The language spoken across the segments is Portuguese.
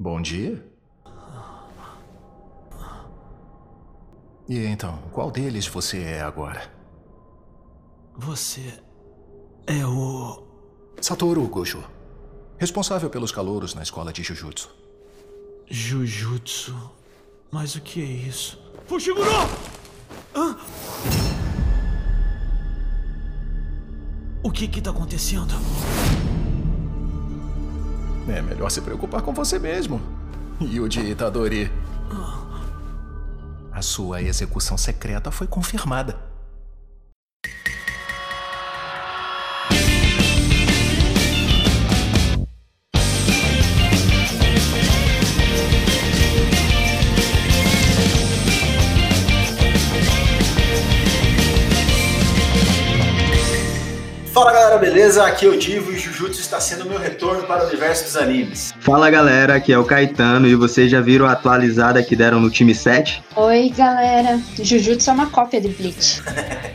Bom dia. E então, qual deles você é agora? Você é o. Satoru Gojo. Responsável pelos calouros na escola de Jujutsu. Jujutsu. Mas o que é isso? Fushiguro! Hã? O que que tá acontecendo? É melhor se preocupar com você mesmo. Yuji Itadori. A sua execução secreta foi confirmada. Beleza? Aqui é o Divo e Jujutsu está sendo o meu retorno para o universo dos animes. Fala galera, aqui é o Caetano e vocês já viram a atualizada que deram no time 7? Oi galera, Jujutsu é uma cópia de Bleach.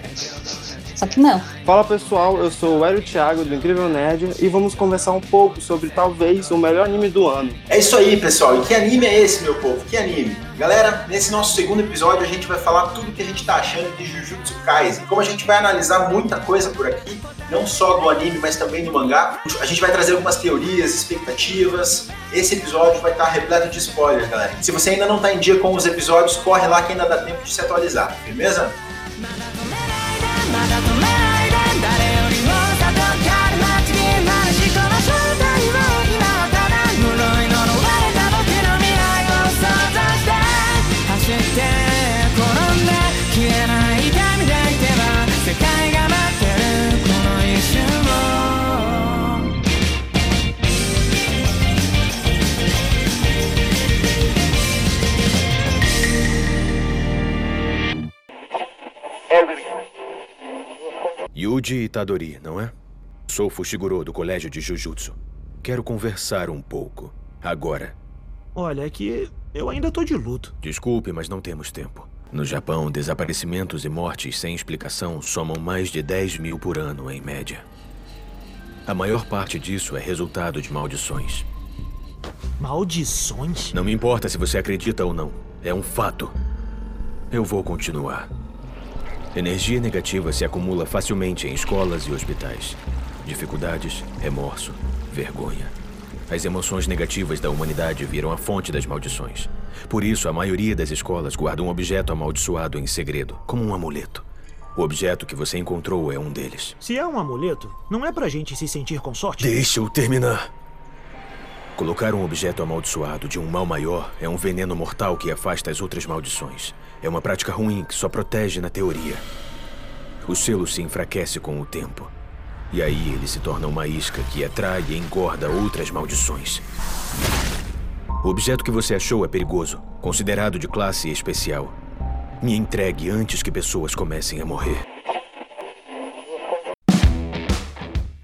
Só que não. Fala pessoal, eu sou o Hélio Thiago do Incrível Nerd e vamos conversar um pouco sobre talvez o melhor anime do ano. É isso aí, pessoal. E que anime é esse, meu povo? Que anime? Galera, nesse nosso segundo episódio a gente vai falar tudo o que a gente tá achando de Jujutsu Kaisen. Como a gente vai analisar muita coisa por aqui, não só do anime, mas também do mangá, a gente vai trazer algumas teorias, expectativas. Esse episódio vai estar repleto de spoilers, galera. Se você ainda não tá em dia com os episódios, corre lá que ainda dá tempo de se atualizar, firmeza? Yuji Itadori, não é? Sou Fushiguro do Colégio de Jujutsu. Quero conversar um pouco. Agora. Olha, é que eu ainda tô de luto. Desculpe, mas não temos tempo. No Japão, desaparecimentos e mortes sem explicação somam mais de 10 mil por ano, em média. A maior parte disso é resultado de maldições. Maldições? Não me importa se você acredita ou não. É um fato. Eu vou continuar. Energia negativa se acumula facilmente em escolas e hospitais. Dificuldades, remorso, vergonha. As emoções negativas da humanidade viram a fonte das maldições. Por isso, a maioria das escolas guarda um objeto amaldiçoado em segredo, como um amuleto. O objeto que você encontrou é um deles. Se é um amuleto, não é pra gente se sentir com sorte? Deixa eu terminar. Colocar um objeto amaldiçoado de um mal maior é um veneno mortal que afasta as outras maldições. É uma prática ruim que só protege na teoria. O selo se enfraquece com o tempo. E aí ele se torna uma isca que atrai e engorda outras maldições. O objeto que você achou é perigoso, considerado de classe especial. Me entregue antes que pessoas comecem a morrer.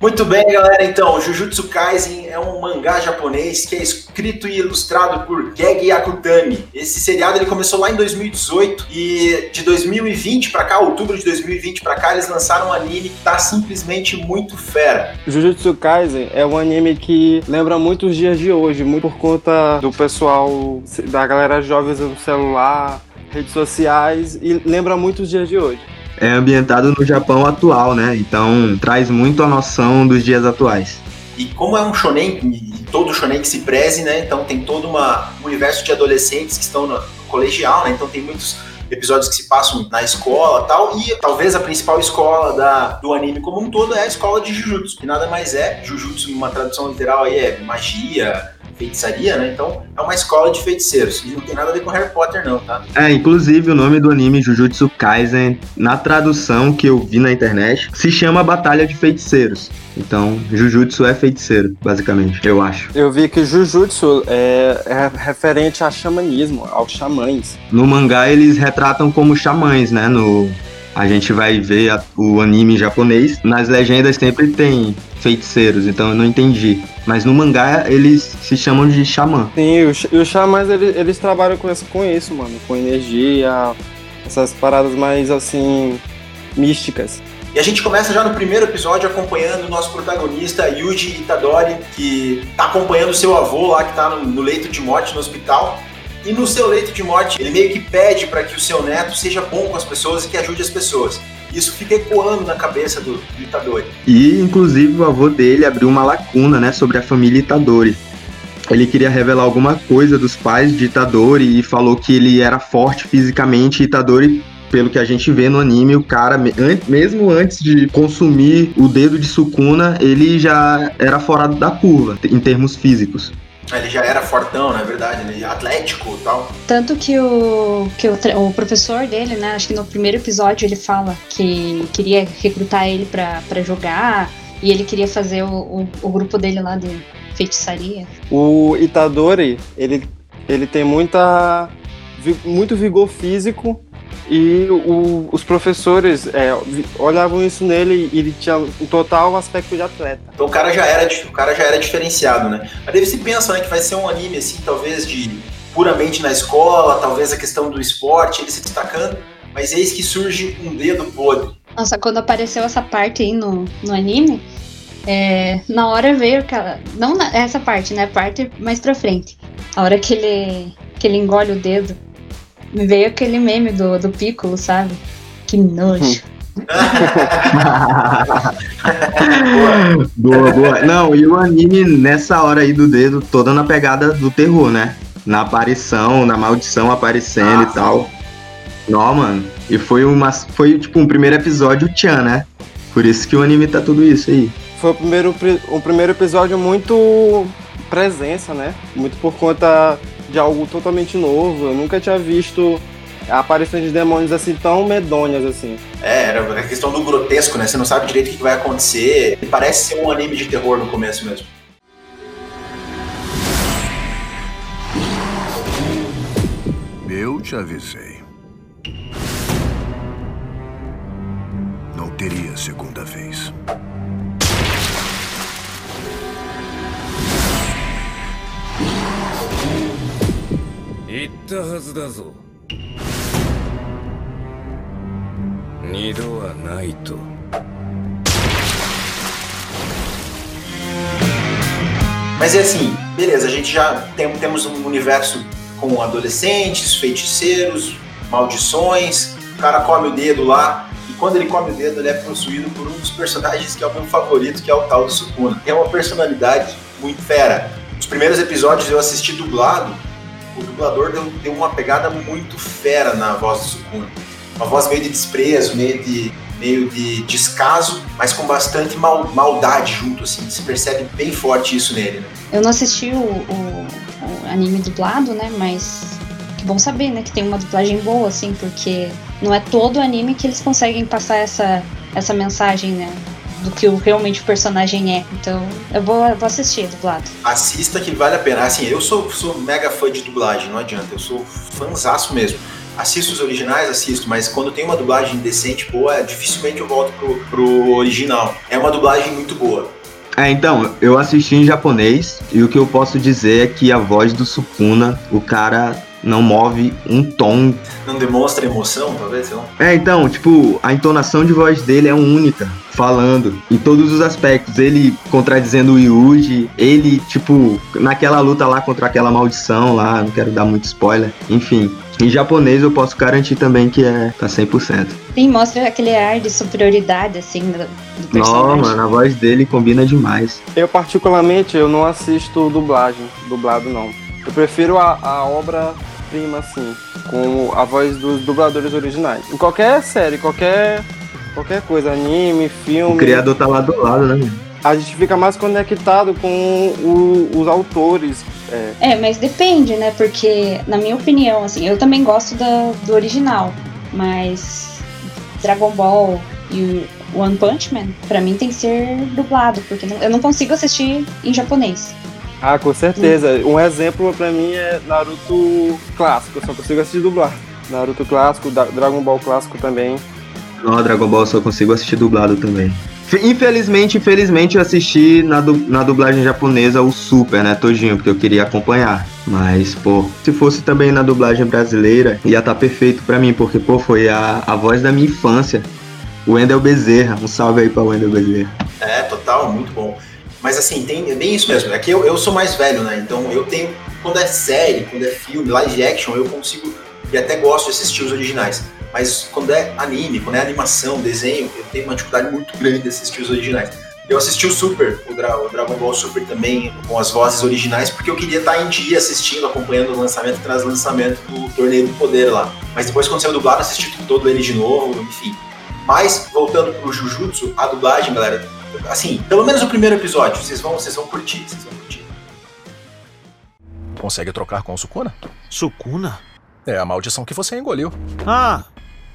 Muito bem, galera. Então, Jujutsu Kaisen é um mangá japonês que é escrito e ilustrado por Gege Akutami. Esse seriado ele começou lá em 2018 e de 2020 pra cá, outubro de 2020 pra cá, eles lançaram um anime que tá simplesmente muito fera. Jujutsu Kaisen é um anime que lembra muito os dias de hoje, muito por conta do pessoal, da galera jovem usando celular, redes sociais, e lembra muito os dias de hoje. É ambientado no Japão atual, né? Então traz muito a noção dos dias atuais. E como é um shonen, e todo shonen que se preze, né? Então tem todo uma, um universo de adolescentes que estão no colegial, né? Então tem muitos episódios que se passam na escola tal, e talvez a principal escola da, do anime como um todo é a escola de Jujutsu, que nada mais é, Jujutsu numa tradução literal aí é magia, feitiçaria, né? Então é uma escola de feiticeiros. E não tem nada a ver com Harry Potter, não, tá? É, inclusive o nome do anime Jujutsu Kaisen, na tradução que eu vi na internet, se chama Batalha de Feiticeiros. Então, Jujutsu é feiticeiro, basicamente, eu acho. Eu vi que Jujutsu é, é referente a xamanismo, aos xamãs. No mangá eles retratam como xamãs, né? No, a gente vai ver a- o anime japonês. Nas legendas sempre tem feiticeiros, então eu não entendi. Mas no mangá eles se chamam de xamã. Sim, os, e os xamãs eles, eles trabalham com isso, com isso, mano, com energia, essas paradas mais assim místicas. E a gente começa já no primeiro episódio acompanhando o nosso protagonista, Yuji Itadori, que tá acompanhando o seu avô lá, que tá no, no leito de morte no hospital. E no seu leito de morte, ele meio que pede para que o seu neto seja bom com as pessoas e que ajude as pessoas. Isso fica ecoando na cabeça do, do Itadori. E, inclusive, o avô dele abriu uma lacuna, né, sobre a família Itadori. Ele queria revelar alguma coisa dos pais de Itadori e falou que ele era forte fisicamente Itadori, pelo que a gente vê no anime, o cara, mesmo antes de consumir o dedo de Sukuna, ele já era fora da curva, em termos físicos. Ele já era fortão, na verdade, ele é atlético e tal. Tanto que o, que o, o professor dele, né, acho que no primeiro episódio ele fala que queria recrutar ele pra, pra jogar e ele queria fazer o, o, o grupo dele lá de feitiçaria. O Itadori, ele, ele tem muita, muito vigor físico e o- os professores é, olhavam isso nele e ele tinha um total aspecto de atleta. Então o cara já era, o cara já era diferenciado, né? Mas daí você pensa, né, que vai ser um anime assim, talvez de puramente na escola, talvez a questão do esporte, ele se destacando, mas eis que surge um dedo podre. Nossa, quando apareceu essa parte aí no, no anime, é, na hora veio aquela. Não na- essa parte, né? A parte mais pra frente. A hora que ele, que ele engole o dedo, veio aquele meme do, do Piccolo, sabe? Que nojo. boa, boa. Não, e o anime nessa hora aí do dedo, toda na pegada do terror, né? Na aparição, na maldição aparecendo Ah, e tal. Não, mano. E foi uma. Foi tipo um primeiro episódio Tchan, né? Por isso que o anime tá tudo isso aí. Foi o primeiro, pri- um primeiro episódio muito presença, né? Muito por conta de algo totalmente novo. Eu nunca tinha visto a aparição de demônios assim tão medonhas assim. É, era a questão do grotesco, né? Você não sabe direito o que vai acontecer. Parece ser um anime de terror no começo mesmo. Eu te avisei. Não teria segunda vez. Mas é assim, beleza, a gente já tem- temos um universo com adolescentes, feiticeiros, maldições, o cara come o dedo lá, e quando ele come o dedo, ele é possuído por um dos personagens que é o meu favorito, que é o tal do Sukuna. Tem uma personalidade muito fera. Os primeiros episódios eu assisti dublado, o dublador deu, deu uma pegada muito fera na voz do Sukuna. Uma voz meio de desprezo, meio de, meio de descaso, mas com bastante mal- maldade junto, assim. Se percebe bem forte isso nele, né? Eu não assisti o, o- o anime dublado, né? Mas que bom saber, né? Que tem uma dublagem boa, assim, porque não é todo anime que eles conseguem passar essa, essa mensagem, né? Do que o, realmente o personagem é. Então eu vou, eu vou assistir dublado. assista que vale a pena. Assim, eu sou, sou mega fã de dublagem, não adianta, eu sou fãzaço mesmo. Assisto os originais, assisto, mas quando tem uma dublagem decente, boa, dificilmente eu volto pro, pro original. É uma dublagem muito boa. É, então, eu assisti em japonês e o que eu posso dizer é que a voz do Sukuna, o cara não move um tom. Não demonstra emoção, talvez, sei lá. É, então, tipo, a entonação de voz dele é única, falando em todos os aspectos. Ele contradizendo o Yuji, ele, tipo, naquela luta lá contra aquela maldição lá, não quero dar muito spoiler. Enfim, em japonês eu posso garantir também que é tá 100%. Sim, mostra aquele ar de superioridade, assim, do, do Não, personagem. mano, a voz dele combina demais. Eu particularmente eu não assisto dublagem, dublado não. Eu prefiro a, a obra prima assim, com a voz dos dubladores originais. Em qualquer série, qualquer qualquer coisa, anime, O filme, criador tá lá do lado, né, a gente fica mais conectado com o- os autores. É, É, mas depende, né? Porque, na minha opinião, assim, eu também gosto da, do original, mas Dragon Ball e o One Punch Man, pra mim tem que ser dublado, porque não- eu não consigo assistir em japonês. Ah, com certeza. Um exemplo pra mim é Naruto clássico, eu só consigo assistir dublado. Naruto clássico, Dragon Ball clássico também. Não, Dragon Ball eu só consigo assistir dublado também. Infelizmente, infelizmente eu assisti na, du- na dublagem japonesa o Super, né, todinho, porque eu queria acompanhar. Mas, pô, se fosse também na dublagem brasileira, ia estar perfeito pra mim, porque, pô, foi a, a voz da minha infância. Wendel Bezerra. Um salve aí pra Wendel Bezerra. É, total, muito bom. Mas assim, tem é bem isso mesmo. É que eu, eu sou mais velho, né? Então eu tenho. Quando é série, quando é filme, live action, eu consigo. E até gosto de assistir os originais. Mas quando é anime, quando é animação, desenho, eu tenho uma dificuldade muito grande de assistir os originais. Eu assisti o Super, o, Dra o Dragon Ball Super também, com as vozes originais, porque eu queria estar em dia assistindo, acompanhando o lançamento e trans lançamento do Torneio do Poder lá. Mas depois, quando saiu dublado, assisti todo ele de novo, enfim. Mas, voltando pro Jujutsu, a dublagem, galera, assim, pelo menos o primeiro episódio, vocês vão, vocês vão curtir, vocês vão curtir. Consegue trocar com o Sukuna? Sukuna? É a maldição que você engoliu. Ah,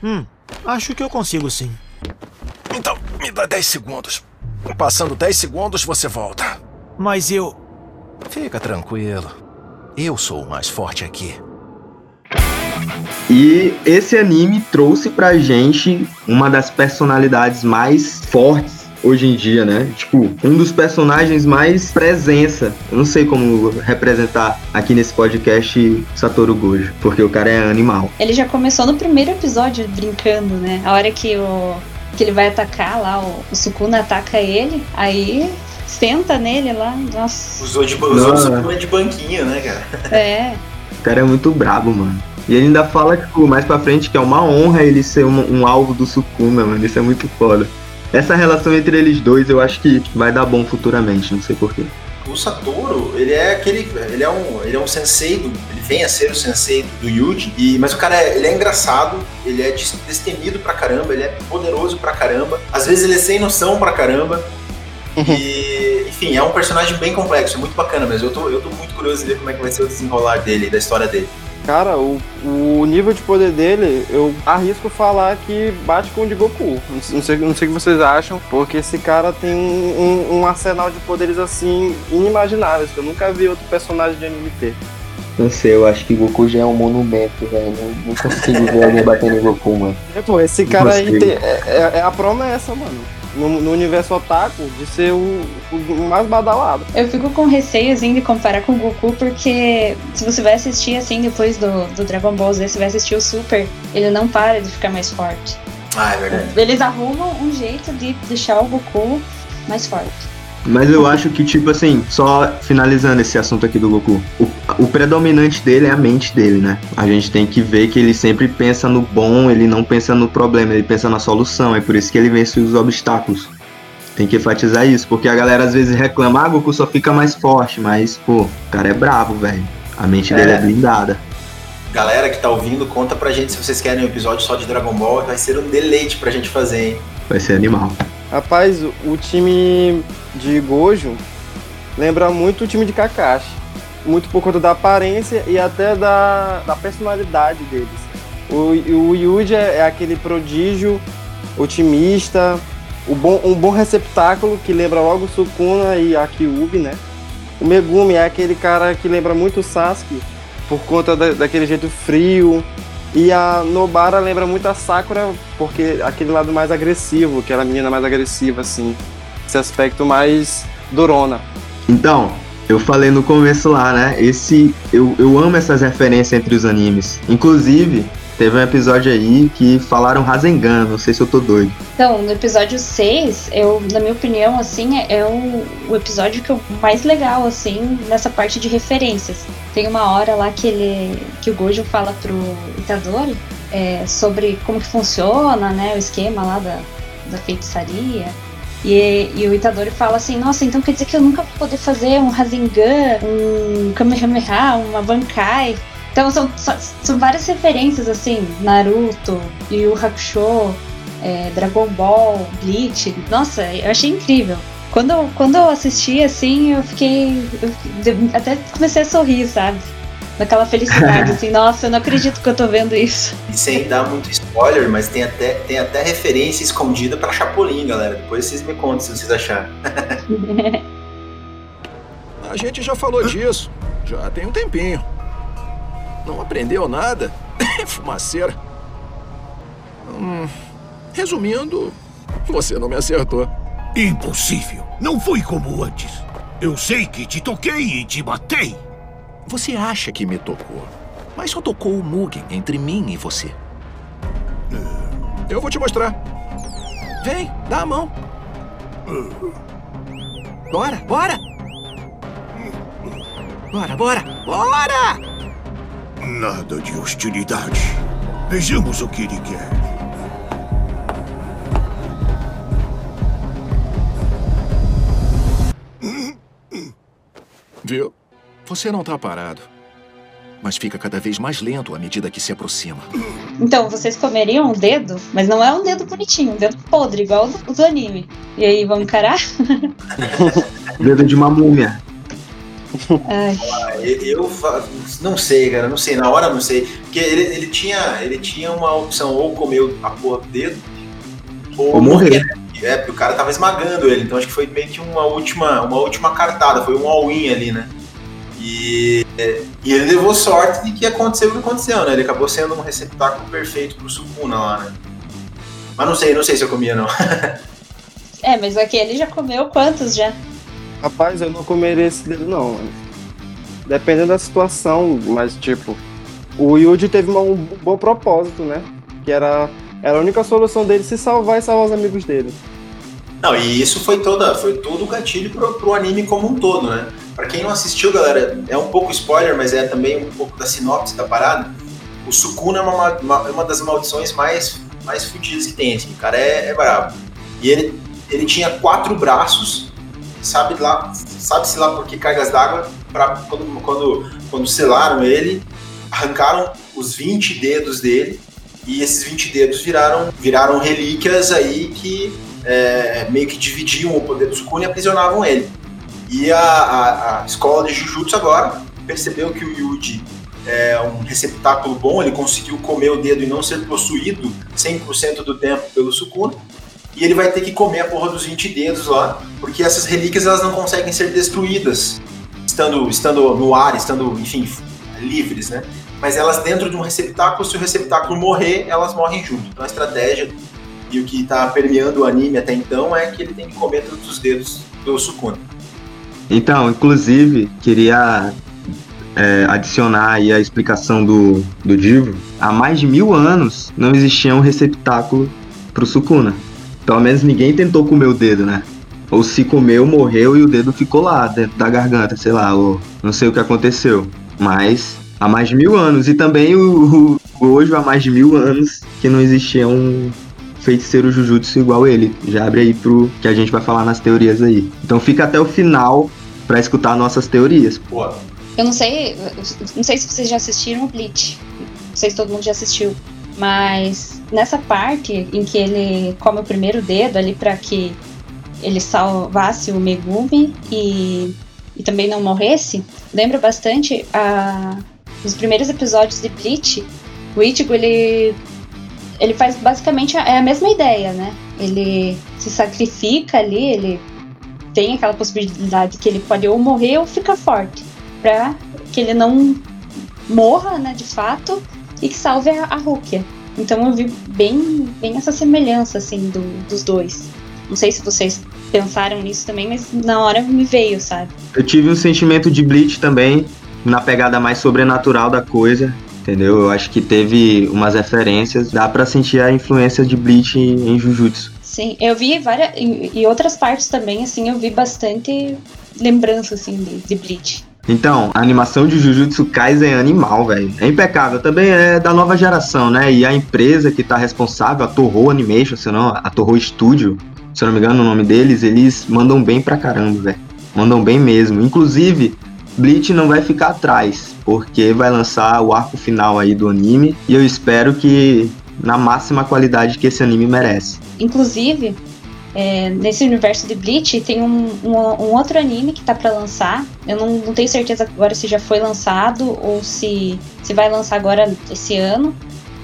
hum, acho que eu consigo sim. Então, me dá 10 segundos. Passando 10 segundos, você volta. Mas eu. Fica tranquilo. Eu sou o mais forte aqui. E esse anime trouxe pra gente uma das personalidades mais fortes hoje em dia, né? Tipo, um dos personagens mais presença. Eu não sei como representar aqui nesse podcast Satoru Gojo, porque o cara é animal. Ele já começou no primeiro episódio brincando, né? A hora que o que ele vai atacar lá, o, o Sukuna ataca ele, aí senta nele lá, nossa. Usou, de, usou o Sukuna de banquinho, né, cara? É. O cara é muito brabo, mano. E ele ainda fala, tipo, mais pra frente que é uma honra ele ser um, um alvo do Sukuna, mano. Isso é muito foda. Essa relação entre eles dois eu acho que vai dar bom futuramente, não sei porquê. O Satoru, ele é aquele. Ele é um, ele é um sensei, do, ele vem a ser o sensei do Yuji, e, mas o cara é, ele é engraçado, ele é des- destemido pra caramba, ele é poderoso pra caramba, às vezes ele é sem noção pra caramba. E, enfim, é um personagem bem complexo, é muito bacana mesmo. Eu tô, eu tô muito curioso de ver como é que vai ser o desenrolar dele, da história dele. Cara, o, o nível de poder dele, eu arrisco falar que bate com o de Goku. Não sei, não sei, o que vocês acham, porque esse cara tem um, um- um arsenal de poderes assim inimagináveis, que eu nunca vi outro personagem de anime ter. Não sei, eu acho que Goku já é um monumento, velho. Não, não consigo ver alguém batendo em Goku, mano. É, pô, esse cara aí tem- é, é- é a promessa, mano. No, no universo otaku, de ser o, o mais badalado. Eu fico com receio, assim, de comparar com o Goku, porque se você vai assistir, assim, depois do, do Dragon Ball Z, você vai assistir o Super, ele não para de ficar mais forte. Ah, é verdade. Eles arrumam um jeito de deixar o Goku mais forte. Mas eu acho que, tipo assim, só finalizando esse assunto aqui do Goku, o, o predominante dele é a mente dele, né? A gente tem que ver que ele sempre pensa no bom, ele não pensa no problema, ele pensa na solução. É por isso que ele vence os obstáculos. Tem que enfatizar isso, porque a galera às vezes reclama, ah, Goku só fica mais forte, mas, pô, o cara é bravo, velho. A mente dele é É. blindada. Galera que tá ouvindo, conta pra gente se vocês querem um episódio só de Dragon Ball, vai ser um deleite pra gente fazer, hein? Vai ser animal. Rapaz, o, o time de Gojo lembra muito o time de Kakashi. Muito por conta da aparência e até da, da personalidade deles. O, o Yuji é, é aquele prodígio otimista, o bom, um bom receptáculo que lembra logo Sukuna e a Kyuubi, né? O Megumi é aquele cara que lembra muito Sasuke por conta da- daquele jeito frio. E a Nobara lembra muito a Sakura, porque aquele lado mais agressivo, aquela menina mais agressiva, assim. Esse aspecto mais durona. Então, eu falei no começo lá, né? Esse. Eu, eu amo essas referências entre os animes. Inclusive, teve um episódio aí que falaram Rasengan, não sei se eu tô doido. Então, no episódio 6, eu, na minha opinião, assim, é, o, o episódio que eu mais legal, assim, nessa parte de referências. Tem uma hora lá que ele. que o Gojo fala pro Itadori é, sobre como que funciona, né, o esquema lá da, da feitiçaria. E, e o Itadori fala assim, nossa, então quer dizer que eu nunca vou poder fazer um Rasengan, um Kamehameha, uma Bankai. Então são, são- várias referências, assim, Naruto, Yu Hakusho, é, Dragon Ball, Bleach. Nossa, eu achei incrível. Quando, quando eu assisti, assim, eu fiquei. eu até comecei a sorrir, sabe? Daquela felicidade, assim, nossa, eu não acredito que eu tô vendo isso. E sem dar muito spoiler, mas tem até, tem até referência escondida pra Chapolin, galera. Depois vocês me contam se vocês acharam. A gente já falou disso. Já tem um tempinho. Não aprendeu nada? Fumaceira. Hum, resumindo, você não me acertou. Impossível. Não foi como antes. Eu sei que te toquei e te matei. Você acha que me tocou, mas só tocou o Mugen entre mim e você. Eu vou te mostrar. Vem, dá a mão. Bora, bora! Bora, bora, bora! Nada de hostilidade. Vejamos o que ele quer. Viu? Você não tá parado. Mas fica cada vez mais lento à medida que se aproxima. Então, vocês comeriam um dedo, mas não é um dedo bonitinho, um dedo podre, igual o do, anime. E aí, vamos encarar? Dedo de uma múmia. Ai, Eu, eu fa- não sei, cara, não sei. Na hora não sei. Porque ele, ele, tinha, ele tinha uma opção ou comer a porra do dedo ou, Ou morrer. É, porque o cara tava esmagando ele. Então acho que foi meio que uma última, uma última cartada. Foi um all-in ali, né? E, e ele levou sorte de que aconteceu o que aconteceu, né? Ele acabou sendo um receptáculo perfeito pro Sukuna lá, né? Mas não sei, não sei se eu comia, não. é, mas aqui ele já comeu quantos já? Rapaz, eu não comeria esse dedo não, mano. Dependendo da situação, mas tipo, o Yuji teve um bom propósito, né? Que era, era a única solução dele se salvar e salvar os amigos dele. Não, e isso foi toda, foi todo o gatilho pro, pro anime como um todo, né? Pra quem não assistiu, galera, é um pouco spoiler, mas é também um pouco da sinopse da parada. O Sukuna é uma, uma, é uma das maldições mais, mais fodidas que tem, assim. O cara é, é brabo. E ele, ele tinha quatro braços, sabe lá, sabe-se lá por que cargas d'água, quando, quando, quando selaram ele, arrancaram os 20 dedos dele, e esses 20 dedos viraram, viraram relíquias aí que é, meio que dividiam o poder do Sukuna e aprisionavam ele. E a, a- a escola de Jujutsu agora percebeu que o Yuji é um receptáculo bom, ele conseguiu comer o dedo e não ser possuído 100% do tempo pelo Sukuna. E ele vai ter que comer a porra dos 20 dedos lá, porque essas relíquias elas não conseguem ser destruídas estando, estando no ar, estando, enfim, livres, né? Mas elas dentro de um receptáculo, se o receptáculo morrer, elas morrem junto. Então a estratégia e o que está permeando o anime até então é que ele tem que comer todos os dedos do Sukuna. Então, inclusive, queria é, adicionar aí a explicação do, do Divo. Há mais de mil anos não existia um receptáculo pro Sukuna. Pelo menos ninguém tentou comer o dedo, né? Ou se comeu, morreu e o dedo ficou lá, dentro da garganta, sei lá, ou não sei o que aconteceu. Mas há mais de mil anos. E também o, o Gojo há mais de mil anos que não existia um feiticeiro Jujutsu igual ele. Já abre aí pro que a gente vai falar nas teorias aí. Então fica até o final pra escutar nossas teorias. Pô, Eu não sei, não sei se vocês já assistiram o Bleach. Não sei se todo mundo já assistiu. Mas nessa parte em que ele come o primeiro dedo ali pra que ele salvasse o Megumi e, e também não morresse, lembra bastante a, os primeiros episódios de Bleach. O Ichigo, ele, ele faz basicamente a, é a mesma ideia, né? Ele se sacrifica ali, ele tem aquela possibilidade que ele pode ou morrer ou ficar forte pra que ele não morra, né, de fato, e que salve a, a Rukia. Então eu vi bem, bem essa semelhança, assim, do, dos dois. Não sei se vocês pensaram nisso também, mas na hora me veio, sabe? Eu tive um sentimento de Bleach também, na pegada mais sobrenatural da coisa, entendeu? Eu acho que teve umas referências, dá pra sentir a influência de Bleach em Jujutsu. Sim, eu vi várias. E, e outras partes também, assim, eu vi bastante lembrança, assim, de, de Bleach. Então, a animação de Jujutsu Kaisen é animal, velho. É impecável. Também é da nova geração, né? E a empresa que tá responsável, a Toho Animation, se não, a Toho Studio, se eu não me engano o nome deles, eles mandam bem pra caramba, velho. Mandam bem mesmo. Inclusive, Bleach não vai ficar atrás, porque vai lançar o arco final aí do anime. E eu espero que na máxima qualidade que esse anime merece. Inclusive, é, nesse universo de Bleach tem um, um, um outro anime que tá pra lançar. Eu não, não tenho certeza agora se já foi lançado ou se, se vai lançar agora esse ano.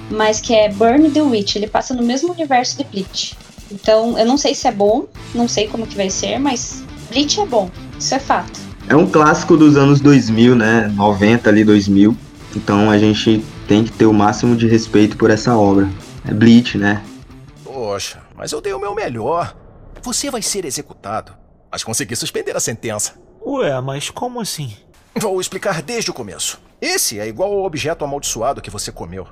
Mas que é Burn the Witch. Ele passa no mesmo universo de Bleach. Então, eu não sei se é bom, não sei como que vai ser, mas Bleach é bom. Isso é fato. É um clássico dos anos 2000, né? 90 ali, 2000. Então a gente tem que ter o máximo de respeito por essa obra. É Bleach, né? Poxa, mas eu dei o meu melhor. Você vai ser executado. Mas consegui suspender a sentença. Ué, mas como assim? Vou explicar desde o começo. Esse é igual ao objeto amaldiçoado que você comeu.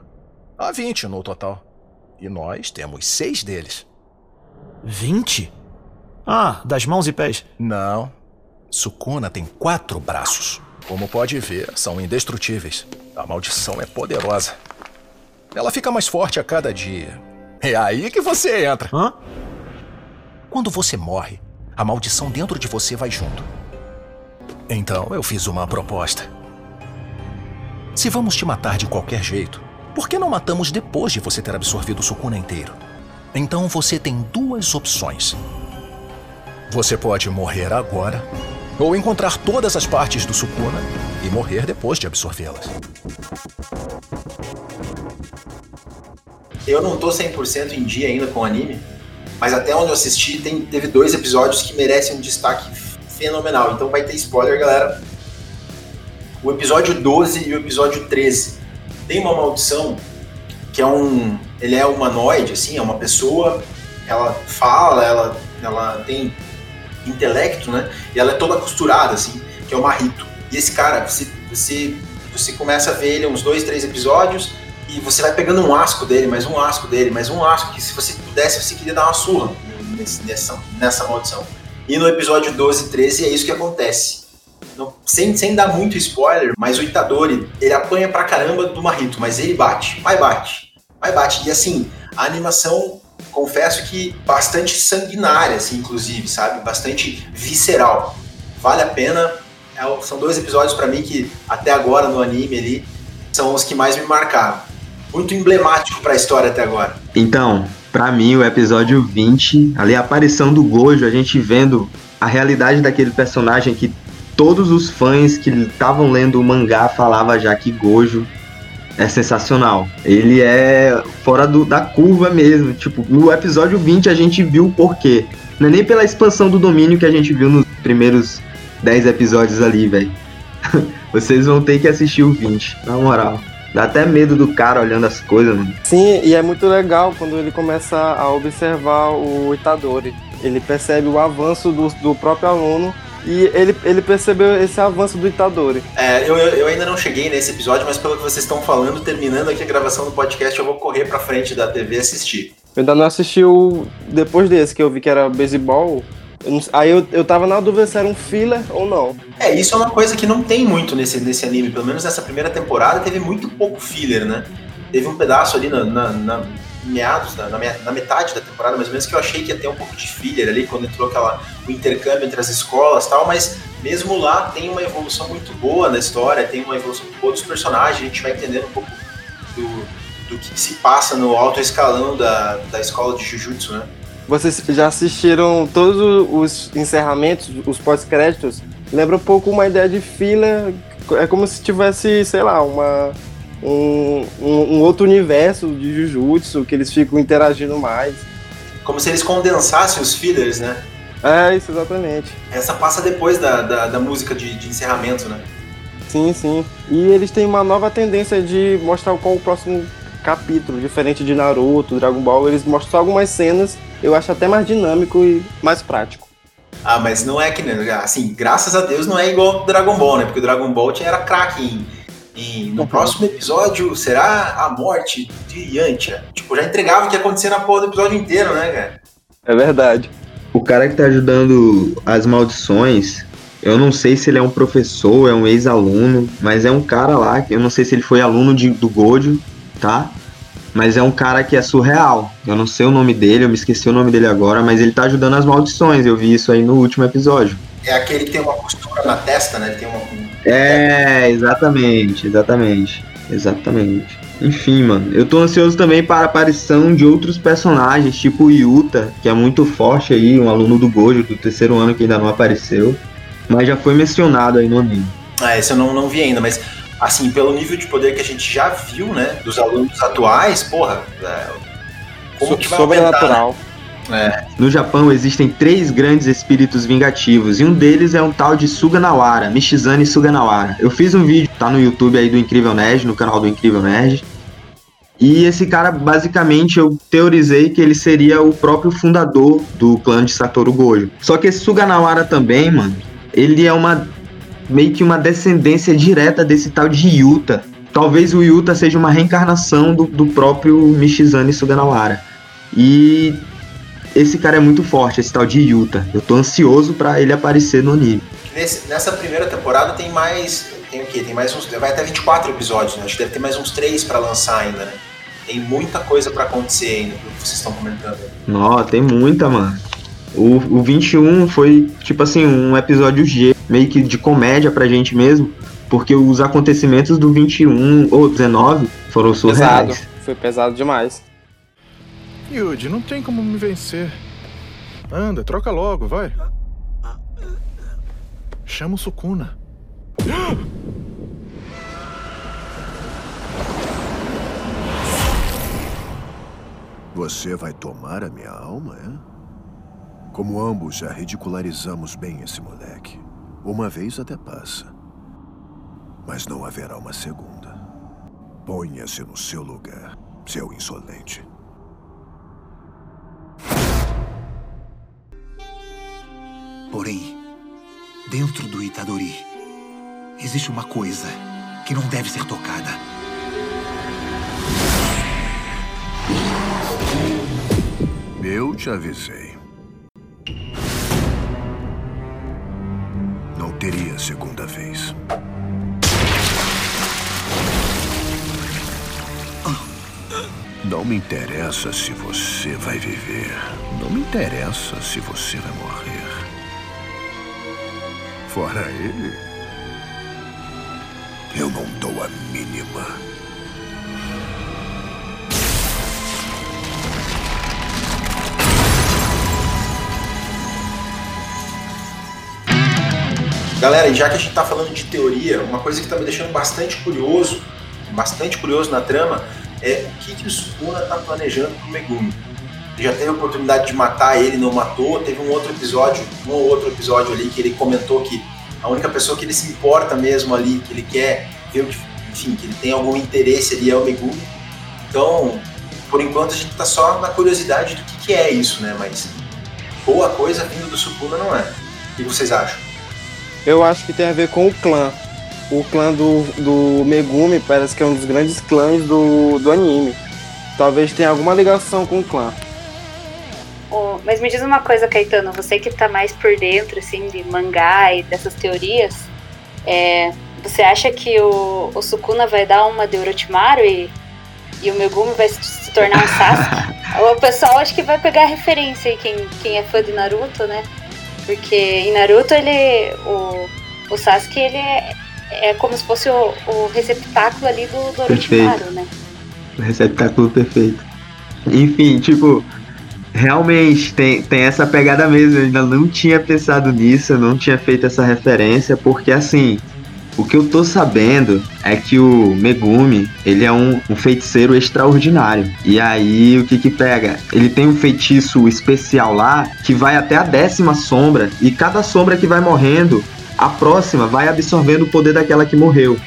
Há 20 no total. E nós temos seis deles. 20? Ah, das mãos e pés. Não. Sukuna tem quatro braços. Como pode ver, são indestrutíveis. A maldição é poderosa. Ela fica mais forte a cada dia. É aí que você entra. Hã? Quando você morre, a maldição dentro de você vai junto. Então eu fiz uma proposta. Se vamos te matar de qualquer jeito, por que não matamos depois de você ter absorvido o Sukuna inteiro? Então você tem duas opções. Você pode morrer agora, ou encontrar todas as partes do Sukuna e morrer depois de absorvê-las. Eu não tô 100% em dia ainda com o anime, mas até onde eu assisti, tem, teve dois episódios que merecem um destaque fenomenal. Então vai ter spoiler, galera. O episódio 12 e o episódio 13. Tem uma maldição que é um. Ele é humanoide, assim, é uma pessoa, ela fala, ela, ela tem intelecto, né? E ela é toda costurada, assim, que é o Marrito. E esse cara, você, você, você começa a ver ele uns dois, três episódios e você vai pegando um asco dele, mais um asco dele, mais um asco, que se você pudesse, você queria dar uma surra nessa, nessa maldição. E no episódio 12 e 13 é isso que acontece. Não- sem, sem dar muito spoiler, mas o Itadori, ele apanha pra caramba do Marrito, mas ele bate, vai bate, vai bate. E assim, a animação, confesso que bastante sanguinária, assim, inclusive, sabe? Bastante visceral. Vale a pena. É são dois episódios pra mim que até agora no anime ali são os que mais me marcaram. Muito emblemático pra história até agora. Então, pra mim, o episódio 20, ali a aparição do Gojo, a gente vendo a realidade daquele personagem que todos os fãs que estavam lendo o mangá falavam já que Gojo é sensacional. Ele é fora do- da curva mesmo. Tipo, no episódio 20 a gente viu o porquê. Não é nem pela expansão do domínio que a gente viu nos primeiros 10 episódios ali, velho. Vocês vão ter que assistir o 20, na moral. Dá até medo do cara olhando as coisas, mano. Sim, e é muito legal quando ele começa a observar o Itadori. Ele percebe o avanço do, do próprio aluno e ele, ele percebeu esse avanço do Itadori. É, eu, eu ainda não cheguei nesse episódio, mas pelo que vocês estão falando, terminando aqui a gravação do podcast, eu vou correr pra frente da TV assistir. Eu ainda não assisti o. Depois desse, que eu vi que era beisebol. Aí eu, eu tava na dúvida se era um filler ou não. É, isso é uma coisa que não tem muito nesse, nesse anime, pelo menos nessa primeira temporada teve muito pouco filler, né? Teve um pedaço ali na, na- na meados, na, na me- na metade da temporada, mais ou menos, que eu achei que ia ter um pouco de filler ali, quando entrou aquela, o intercâmbio entre as escolas tal, mas mesmo lá tem uma evolução muito boa na história, tem uma evolução muito boa dos personagens, a gente vai entendendo um pouco do, do que se passa no alto escalão da, da escola de Jujutsu, né? Vocês já assistiram todos os encerramentos, os pós-créditos? Lembra um pouco uma ideia de filler. É como se tivesse, sei lá, uma. Um, um, um outro universo de Jujutsu, que eles ficam interagindo mais. Como se eles condensassem os fillers, né? É, isso exatamente. Essa passa depois da, da, da música de, de encerramento, né? Sim, sim. E eles têm uma nova tendência de mostrar qual o próximo capítulo, diferente de Naruto, Dragon Ball, eles mostram só algumas cenas, eu acho até mais dinâmico e mais prático. Ah, mas não é que, assim, graças a Deus não é igual ao Dragon Ball, né? Porque o Dragon Ball tinha- era craque em, em- No próximo episódio será a morte de Yantia. Tipo, já entregava o que ia acontecer na porra do episódio inteiro, né, cara? É verdade. O cara que tá ajudando as maldições, eu não sei se ele é um professor, é um ex-aluno, mas é um cara lá, que eu não sei se ele foi aluno de- do Gojo, tá? Mas é um cara que é surreal. Eu não sei o nome dele, eu me esqueci o nome dele agora, mas ele tá ajudando as maldições. Eu vi isso aí no último episódio. É aquele que tem uma costura na testa, né? Ele tem uma. um- É, exatamente, exatamente, exatamente. Enfim, mano, eu tô ansioso também para a aparição de outros personagens, tipo o Yuta, que é muito forte aí, um aluno do Gojo do terceiro ano que ainda não apareceu, mas já foi mencionado aí no anime. Ah, esse eu não, não vi ainda, mas assim, pelo nível de poder que a gente já viu, né? Dos alunos atuais, porra. É, como So- que vai aumentar, sobrenatural. Né? No Japão existem três grandes espíritos vingativos, e um deles é um tal de Suganawara, Michizane Suganawara. Eu fiz um vídeo, tá no YouTube aí do Incrível Nerd, no canal do Incrível Nerd. E esse cara, basicamente, eu teorizei que ele seria o próprio fundador do clã de Satoru Gojo. Só que esse Suganawara também, mano, ele é uma meio que uma descendência direta desse tal de Yuta. Talvez o Yuta seja uma reencarnação do, do próprio Michizane Suganawara. E esse cara é muito forte, esse tal de Yuta. Eu tô ansioso pra ele aparecer no anime. Nesse- nessa primeira temporada tem mais. Tem o quê? Tem mais uns. Vai até 24 episódios, né? Acho que deve ter mais uns 3 pra lançar ainda, né? Tem muita coisa pra acontecer ainda, pelo que vocês estão comentando. Nó, tem muita, mano. O, o 21 foi, tipo assim, um episódio G, meio que de comédia pra gente mesmo, porque os acontecimentos do 21 ou 19 foram Pesado. surreais. Foi pesado demais. Yuji, não tem como me vencer. Anda, troca logo, vai. Chama o Sukuna. Você vai tomar a minha alma, é? Como ambos já ridicularizamos bem esse moleque. Uma vez até passa. Mas não haverá uma segunda. Ponha-se no seu lugar, seu insolente. Porém, dentro do Itadori, existe uma coisa que não deve ser tocada. Eu te avisei. Não teria segunda vez. Não me interessa se você vai viver. Não me interessa se você vai morrer. Fora ele, eu não dou a mínima. Galera, já que a gente tá falando de teoria, uma coisa que tá me deixando bastante curioso, bastante curioso na trama, é o que, que o Sukuna tá planejando pro Megumi. Já teve a oportunidade de matar ele, não matou. Teve um outro episódio, um ou outro episódio ali que ele comentou que a única pessoa que ele se importa mesmo ali, que ele quer ver, enfim, que ele tem algum interesse ali é o Megumi. Então, por enquanto a gente tá só na curiosidade do que, que é isso, né? Mas boa coisa vindo do Sukuna não é. O que vocês acham? Eu acho que tem a ver com o clã. O clã do, do Megumi parece que é um dos grandes clãs do, do anime. Talvez tenha alguma ligação com o clã. Ô, mas me diz uma coisa, Caetano, você que tá mais por dentro, assim, de mangá e dessas teorias, é, você acha que o, o Sukuna vai dar uma de Orochimaru e, e o Megumi vai se, se tornar um Sasuke? o pessoal acho que vai pegar a referência aí, quem, quem é fã de Naruto, né? Porque em Naruto ele. O, o Sasuke ele é, é como se fosse o, o receptáculo ali do, do Orochimaru, né? O receptáculo perfeito. Enfim, tipo, realmente tem, tem essa pegada mesmo. Eu ainda não tinha pensado nisso, eu não tinha feito essa referência, porque assim, o que eu tô sabendo é que o Megumi, ele é um, um feiticeiro extraordinário. E aí, o que que pega? Ele tem um feitiço especial lá que vai até a décima sombra, e cada sombra que vai morrendo, a próxima vai absorvendo o poder daquela que morreu.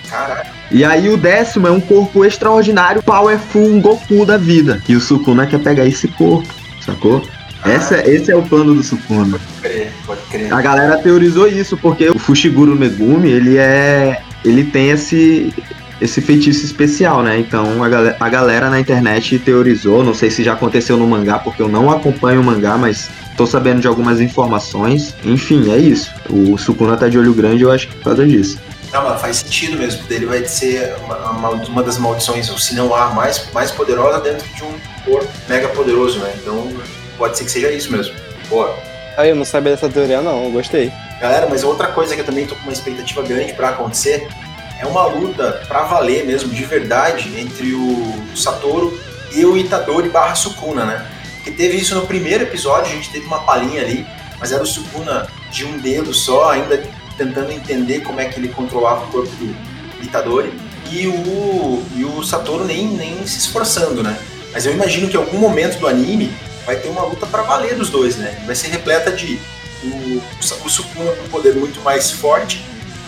E aí o décimo é um corpo extraordinário, powerful, um Goku da vida. E o Sukuna quer pegar esse corpo, sacou? Essa, esse é o plano do Sukuna. Pode crer, pode crer. A galera teorizou isso, porque o Fushiguro Megumi, ele é. ele tem esse. esse feitiço especial, né? Então a galera, a galera na internet teorizou, não sei se já aconteceu no mangá, porque eu não acompanho o mangá, mas tô sabendo de algumas informações. Enfim, é isso. O Sukuna tá de olho grande, eu acho que por causa disso. Não, mas faz sentido mesmo, ele vai ser uma, uma, uma das maldições, ou se não a mais, mais poderosa dentro de um corpo mega poderoso, né? Então pode ser que seja isso mesmo. Boa. Aí eu não sabia dessa teoria não, eu gostei. Galera, mas outra coisa que eu também tô com uma expectativa grande pra acontecer é uma luta pra valer mesmo, de verdade, entre o Satoru e o Itadori barra Sukuna, né? Porque teve isso no primeiro episódio, a gente teve uma palhinha ali, mas era o Sukuna de um dedo só, ainda tentando entender como é que ele controlava o corpo do Itadori, e o, e o Satoru nem, nem se esforçando, né? Mas eu imagino que em algum momento do anime vai ter uma luta pra valer dos dois, né? Vai ser repleta de o, o Sukuna com um poder muito mais forte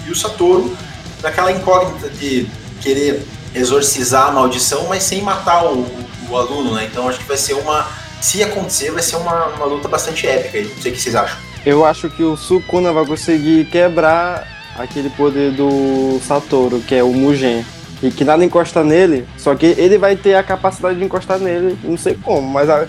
e o Satoru naquela incógnita de querer exorcizar a maldição, mas sem matar o, o aluno, né? Então acho que vai ser uma. Se acontecer, vai ser uma, uma luta bastante épica aí. Não sei o que vocês acham. Eu acho que o Sukuna vai conseguir quebrar aquele poder do Satoru, que é o Mugen. E que nada encosta nele, só que ele vai ter a capacidade de encostar nele, não sei como, mas a-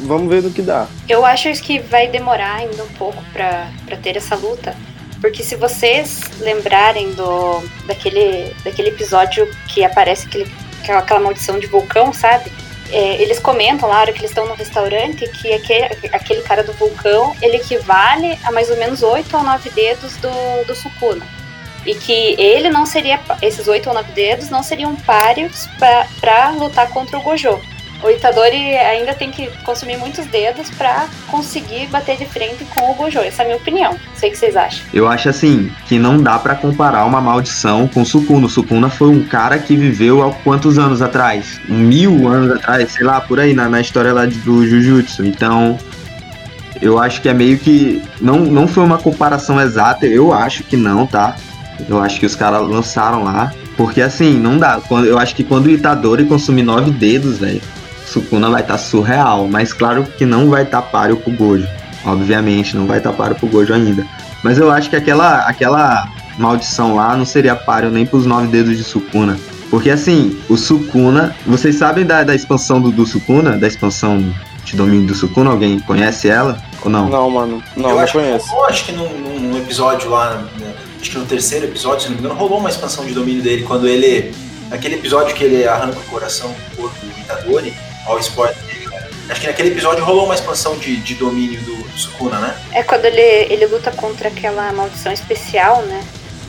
vamos ver no que dá. Eu acho que vai demorar ainda um pouco pra ter essa luta. Porque se vocês lembrarem do daquele, daquele episódio que aparece aquele, aquela, maldição de vulcão, sabe? É, eles comentam lá, na hora que eles estão no restaurante, que aquele, aquele cara do vulcão, ele equivale a mais ou menos 8 ou 9 dedos do, do Sukuna. E que ele não seria, esses 8 ou 9 dedos não seriam páreos pra lutar contra o Gojo. O Itadori ainda tem que consumir muitos dedos pra conseguir bater de frente com o Gojo. Essa é a minha opinião. Sei o que vocês acham. Eu acho assim, que não dá pra comparar uma maldição com Sukuna. Sukuna foi um cara que viveu há quantos anos atrás? Mil anos atrás, sei lá, por aí, na, na história lá do Jujutsu. Então, eu acho que é meio que. Não, não foi uma comparação exata, eu acho que não, tá? Eu acho que os caras lançaram lá. Porque assim, não dá. Eu acho que quando o Itadori consumir nove dedos, velho, Sukuna vai estar surreal. Mas claro que não vai estar páreo pro Gojo. Obviamente, não vai estar páreo pro Gojo ainda. Mas eu acho que aquela, aquela maldição lá não seria páreo nem pros nove dedos de Sukuna. Porque assim, o Sukuna. Vocês sabem da, da expansão do, do Sukuna? Da expansão de domínio do Sukuna? Alguém conhece ela? Ou não? Não, mano. Não, eu não acho conheço. que rolou, acho que num- num episódio lá, né, acho que no terceiro episódio, se não me engano, rolou uma expansão de domínio dele, quando ele. Aquele episódio que ele arranca o coração do corpo do Itadori, ó o spoiler dele. Acho que naquele episódio rolou uma expansão de, de domínio do, do Sukuna, né? É quando ele, ele luta contra aquela maldição especial, né?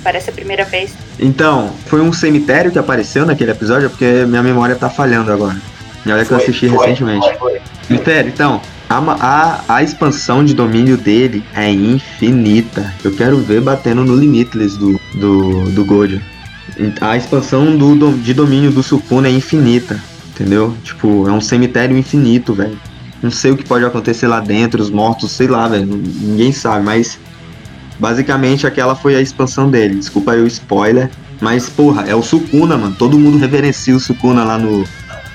Parece a primeira vez. Então, foi um cemitério que apareceu naquele episódio, porque minha memória tá falhando agora. E olha que eu Foi, assisti foi, recentemente. foi, foi. Cemitério, então, a, a, a expansão de domínio dele é infinita. Eu quero ver batendo no limitless do, do, do Gojo. A expansão do, dom- de domínio do Sukuna é infinita, entendeu? Tipo, é um cemitério infinito, velho. Não sei o que pode acontecer lá dentro, os mortos, sei lá, velho. Ninguém sabe, mas Basicamente, aquela foi a expansão dele. Desculpa aí o spoiler. Mas, porra, é o Sukuna, mano. Todo mundo reverencia o Sukuna lá no,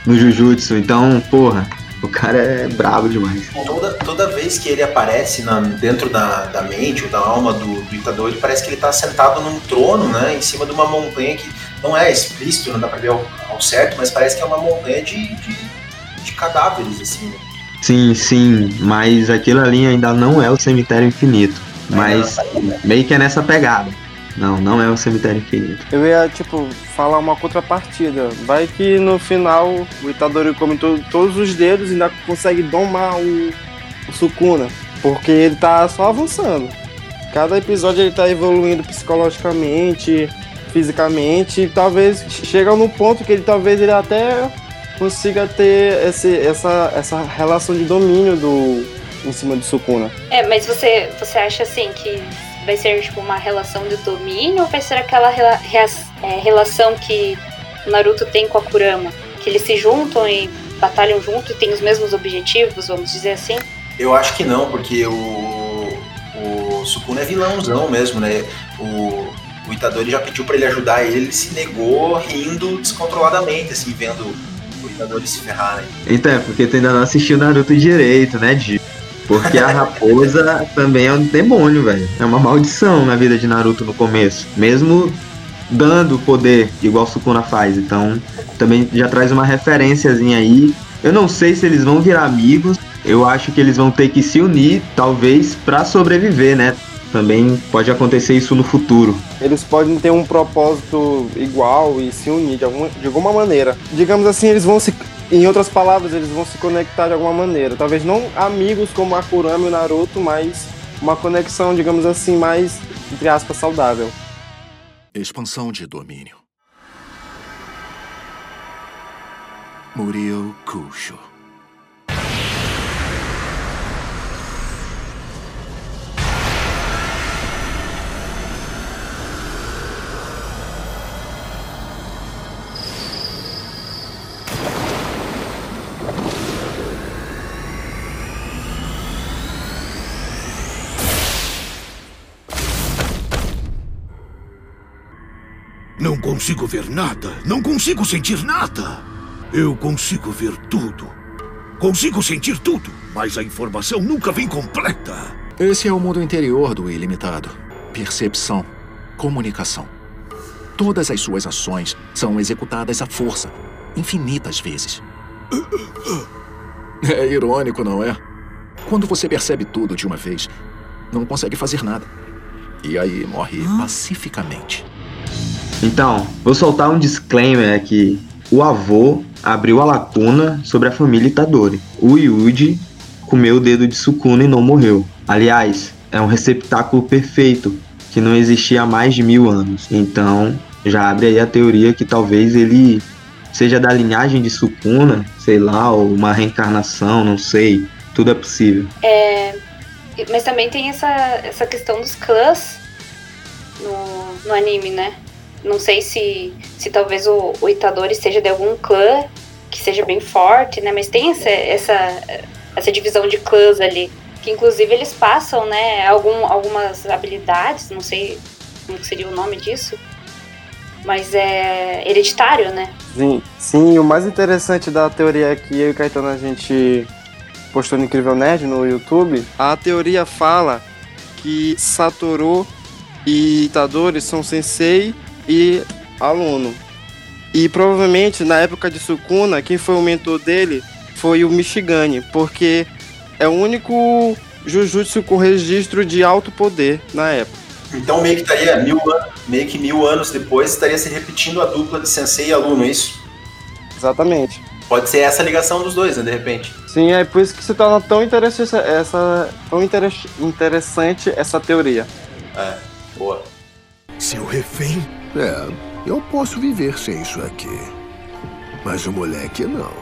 no Jujutsu. Então, porra, o cara é brabo demais. Toda, toda vez que ele aparece na- dentro da, da mente ou da alma do, do Itadori, parece que ele tá sentado num trono, né? Em cima de uma montanha que não é explícito, não dá pra ver ao, ao certo, mas parece que é uma montanha de, de, de cadáveres, assim, né? Sim, sim, mas aquilo ali ainda não é o cemitério infinito. Mas meio que é nessa pegada. Não, não é o cemitério infinito. Eu ia, tipo, falar uma contrapartida. Vai que no final o Itadori come to- todos os dedos e ainda consegue domar o, o Sukuna. Porque ele tá só avançando. Cada episódio ele tá evoluindo psicologicamente, fisicamente. E talvez chega num ponto que ele talvez ele até consiga ter esse, essa, essa relação de domínio do, em cima do Sukuna. É, mas você, você acha assim que vai ser tipo uma relação de domínio ou vai ser aquela rela- é, relação que o Naruto tem com a Kurama? Que eles se juntam e batalham junto e têm os mesmos objetivos, vamos dizer assim? Eu acho que não, porque o, o Sukuna é vilãozão mesmo, né? O, o Itadori já pediu pra ele ajudar ele, ele se negou rindo descontroladamente, assim, vendo o Itadori se ferrar, né? Então, é porque tu ainda não assistiu Naruto direito, né, Di? Porque a raposa também é um demônio, velho. É uma maldição na vida de Naruto no começo. Mesmo dando poder, igual Sukuna faz. Então, também já traz uma referenciazinha aí. Eu não sei se eles vão virar amigos. Eu acho que eles vão ter que se unir, talvez, pra sobreviver, né? Também pode acontecer isso no futuro. Eles podem ter um propósito igual e se unir de alguma, de alguma maneira. Digamos assim, eles vão se. Em outras palavras, eles vão se conectar de alguma maneira. Talvez não amigos como a Kurama e o Naruto, mas uma conexão, digamos assim, mais, entre aspas, saudável. Expansão de domínio. Muriel Kusho. Consigo ver nada. Não consigo sentir nada. Eu consigo ver tudo. Consigo sentir tudo, mas a informação nunca vem completa. Esse é o mundo interior do ilimitado. Percepção, comunicação. Todas as suas ações são executadas à força, infinitas vezes. É irônico, não é? Quando você percebe tudo de uma vez, não consegue fazer nada. E aí morre pacificamente. Então, vou soltar um disclaimer aqui. O avô abriu a lacuna sobre a família Itadori. O Yuji comeu o dedo de Sukuna e não morreu. Aliás, é um receptáculo perfeito que não existia há mais de mil anos. Então, já abre aí a teoria que talvez ele seja da linhagem de Sukuna, sei lá, ou uma reencarnação, não sei. Tudo é possível. É, mas também tem essa, essa questão dos clãs no, no anime, né? Não sei se, se talvez o, o Itadori seja de algum clã que seja bem forte, né? Mas tem essa, essa, essa divisão de clãs ali. Que inclusive eles passam, né, algum, algumas habilidades, não sei como seria o nome disso. Mas é hereditário, né? Sim, sim, o mais interessante da teoria é que eu e o Caetano a gente postou no Incrível Nerd no YouTube. A teoria fala que Satoru e Itadori são sensei e aluno. E provavelmente na época de Sukuna, quem foi o mentor dele foi o Michigane, porque é o único Jujutsu com registro de alto poder na época. Então meio que estaria mil anos, meio que mil anos depois estaria se repetindo a dupla de sensei e aluno, é isso? Exatamente. Pode ser essa ligação dos dois, né, de repente. Sim, é por isso que se torna tão interessante essa, tão inter- interessante essa teoria. É, boa. Seu refém? É, eu posso viver sem isso aqui. Mas o moleque não.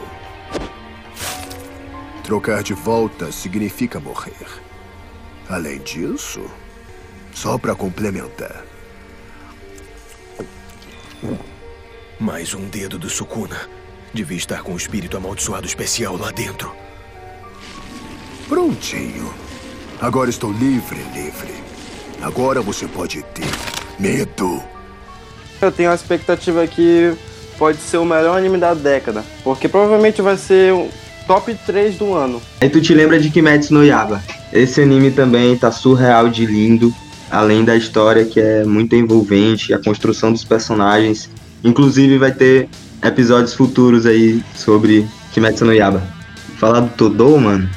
Trocar de volta significa morrer. Além disso, só para complementar, Mais um dedo do Sukuna. Devia estar com o espírito amaldiçoado especial lá dentro. prontinho. Agora estou livre, livre. Agora você pode ter medo. Eu tenho a expectativa que pode ser o melhor anime da década, porque provavelmente vai ser o top 3 do ano. Aí tu te lembra de Kimetsu no Yaba. Esse anime também tá surreal de lindo, além da história que é muito envolvente, a construção dos personagens. Inclusive vai ter episódios futuros aí sobre Kimetsu no Yaba. Falar do Todou, mano.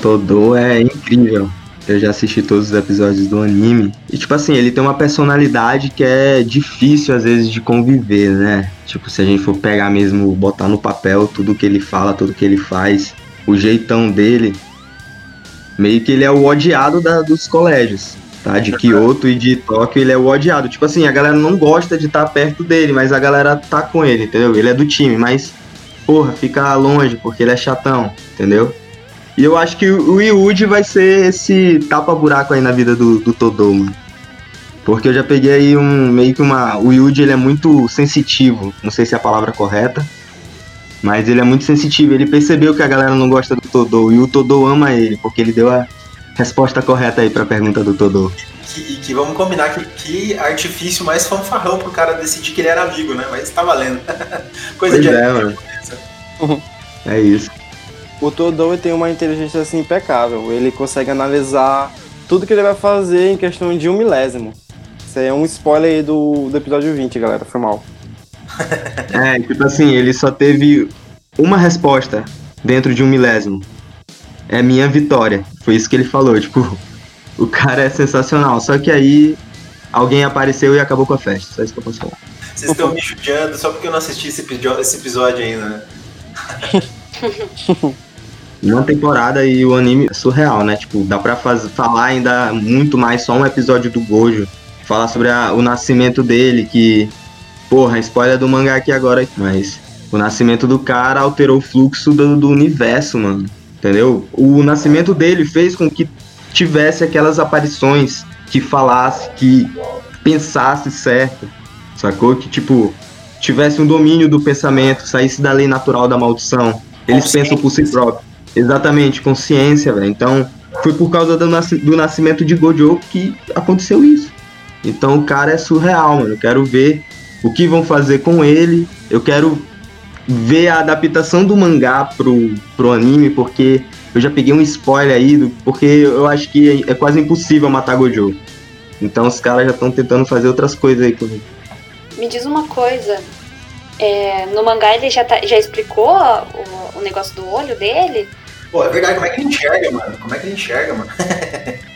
Todou é incrível. Eu já assisti todos os episódios do anime. E, tipo assim, ele tem uma personalidade que é difícil, às vezes, de conviver, né? Tipo, se a gente for pegar mesmo, botar no papel tudo que ele fala, tudo que ele faz, o jeitão dele, meio que ele é o odiado da- dos colégios, tá? De Kyoto e de Tóquio, ele é o odiado. Tipo assim, a galera não gosta de estar perto dele, mas a galera tá com ele, entendeu? Ele é do time, mas, porra, fica longe porque ele é chatão, entendeu? E eu acho que o Yuji vai ser esse tapa-buraco aí na vida do, do Todou, mano. Porque eu já peguei aí um meio que uma. O Yuji ele é muito sensitivo, não sei se é a palavra correta, mas ele é muito sensitivo. Ele percebeu que a galera não gosta do Todou e o Todou ama ele, porque ele deu a resposta correta aí pra pergunta do Todou. Que, e que vamos combinar que, que artifício mais fanfarrão pro cara decidir que ele era amigo, né? Mas tá valendo. Coisa Pois de é, mano. É isso. O Todou tem uma inteligência assim impecável. Ele consegue analisar tudo que ele vai fazer em questão de um milésimo. Isso aí é um spoiler aí do, do episódio 20, galera. Foi mal. É, tipo assim, ele só teve uma resposta dentro de um milésimo. É minha vitória. Foi isso que ele falou. Tipo, o cara é sensacional. Só que aí alguém apareceu e acabou com a festa. Só isso que eu posso falar. Vocês estão me judiando só porque eu não assisti esse episódio, esse episódio ainda, né? Uma temporada e o anime é surreal, né? Tipo, dá pra faz- falar ainda muito mais só um episódio do Gojo. Falar sobre a- o nascimento dele, que. Porra, spoiler do mangá aqui agora, mas. O nascimento do cara alterou o fluxo do, do universo, mano. Entendeu? O nascimento dele fez com que tivesse aquelas aparições que falasse, que pensasse certo. Sacou? Que, tipo, tivesse um domínio do pensamento, saísse da lei natural da maldição. Eles pensam por si próprios. Exatamente, consciência, velho. Então, foi por causa do, nasci- do nascimento de Gojo que aconteceu isso. Então, o cara é surreal, mano. Eu quero ver o que vão fazer com ele. Eu quero ver a adaptação do mangá pro, pro anime, porque eu já peguei um spoiler aí, do, porque eu acho que é, é quase impossível matar Gojo. Então, os caras já estão tentando fazer outras coisas aí com ele. Me diz uma coisa. é, no mangá ele já, tá- já explicou o, o negócio do olho dele? Pô, é verdade, como é que ele enxerga, mano? Como é que ele enxerga, mano?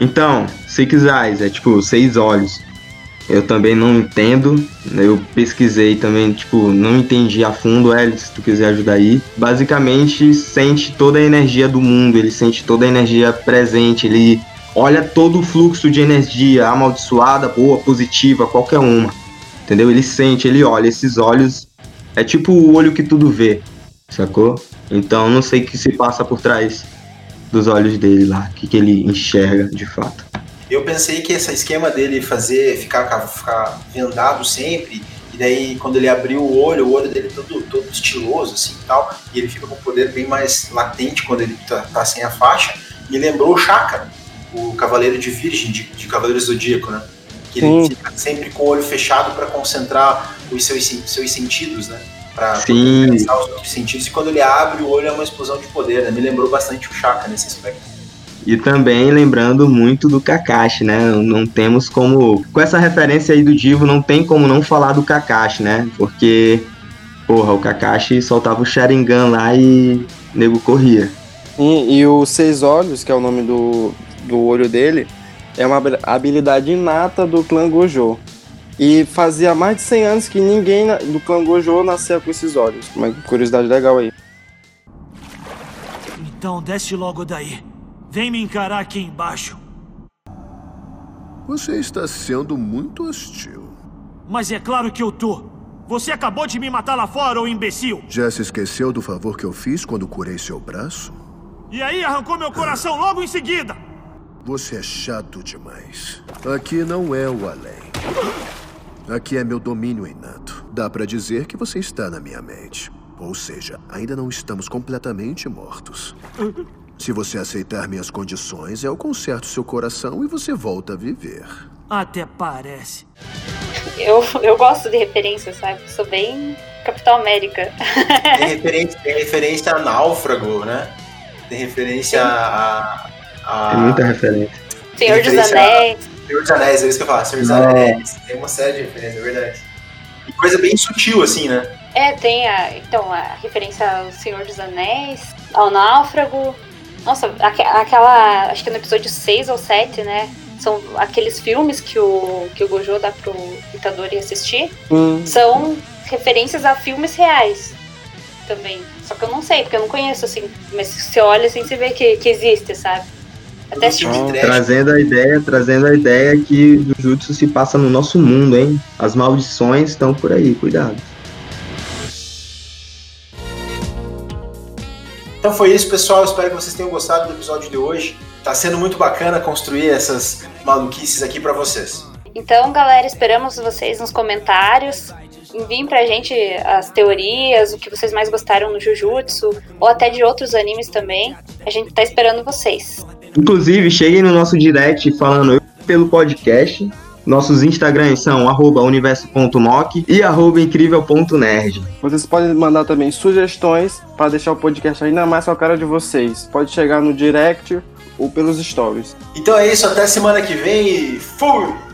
Então, Six Eyes, é tipo seis olhos. Eu também não entendo. Eu pesquisei também, tipo, não entendi a fundo, é, se tu quiser ajudar aí. Basicamente, sente toda a energia do mundo, ele sente toda a energia presente, ele olha todo o fluxo de energia, amaldiçoada, boa, positiva, qualquer uma. Entendeu? Ele sente, ele olha, esses olhos é tipo o olho que tudo vê, sacou? Então não sei o que se passa por trás dos olhos dele lá, o que, que ele enxerga de fato. Eu pensei que esse esquema dele fazer, ficar, ficar vendado sempre, e daí quando ele abriu o olho, o olho dele todo, todo estiloso assim e tal, e ele fica com o poder bem mais latente quando ele tá, tá sem a faixa, me lembrou o Chaka, o Cavaleiro de Virgem, de, de Cavaleiro Zodíaco, né? Que ele Sim. fica sempre com o olho fechado para concentrar os seus, seus sentidos, né? Pra Sim. pensar os outros sentidos, e quando ele abre o olho é uma explosão de poder, né? Me lembrou bastante o Chaka nesse aspecto. E também lembrando muito do Kakashi, né? Não temos como. Com essa referência aí do Divo, não tem como não falar do Kakashi, né? Porque, porra, o Kakashi soltava o Sharingan lá e o nego corria. E, e o Seis Olhos, que é o nome do, do olho dele, é uma habi- habilidade inata do clã Gojo. E fazia mais de 100 anos que ninguém do clã Gojo nascia com esses olhos. Uma curiosidade legal aí. Então desce logo daí. Vem me encarar aqui embaixo. Você está sendo muito hostil. Mas é claro que eu tô. Você acabou de me matar lá fora, ô imbecil. Já se esqueceu do favor que eu fiz quando curei seu braço? E aí arrancou meu coração logo em seguida. Você é chato demais. Aqui não é o além. Aqui é meu domínio inato. Dá pra dizer que você está na minha mente. Ou seja, ainda não estamos completamente mortos. Se você aceitar minhas condições, eu conserto seu coração e você volta a viver. Até parece. Eu, eu gosto de referência, sabe? Sou bem Capitão América. Tem referência, tem referência a Náufrago, né? Tem referência a. a Tem muita referência. Senhor dos Anéis. Senhor dos Anéis, é isso que eu falo, Senhor dos. Anéis. Tem uma série de referências, é verdade. E coisa bem sutil, assim, né? É, tem a, então, a referência ao Senhor dos Anéis, ao Náufrago. Nossa, aque- aquela. Acho que no episódio 6 ou 7, né? São aqueles filmes que o, que o Gojo dá pro Itadori assistir. Hum, São referências a filmes reais também. Só que eu não sei, porque eu não conheço, assim. Mas se você olha assim, você vê que, que existe, sabe? Até trash. Trazendo a ideia, trazendo a ideia que o Jujutsu se passa no nosso mundo, hein? As maldições estão por aí, cuidado. Então foi isso, pessoal. Espero que vocês tenham gostado do episódio de hoje. Tá sendo muito bacana construir essas maluquices aqui pra vocês. Então, galera, esperamos vocês nos comentários. Enviem pra gente as teorias, o que vocês mais gostaram no Jujutsu, ou até de outros animes também. A gente tá esperando vocês. Inclusive, cheguem no nosso direct falando eu pelo podcast. Nossos Instagrams são arroba universo.mock e arroba incrível.nerd. Vocês podem mandar também sugestões para deixar o podcast ainda mais com a cara de vocês. Pode chegar no direct ou pelos stories. Então é isso, até semana que vem e fui!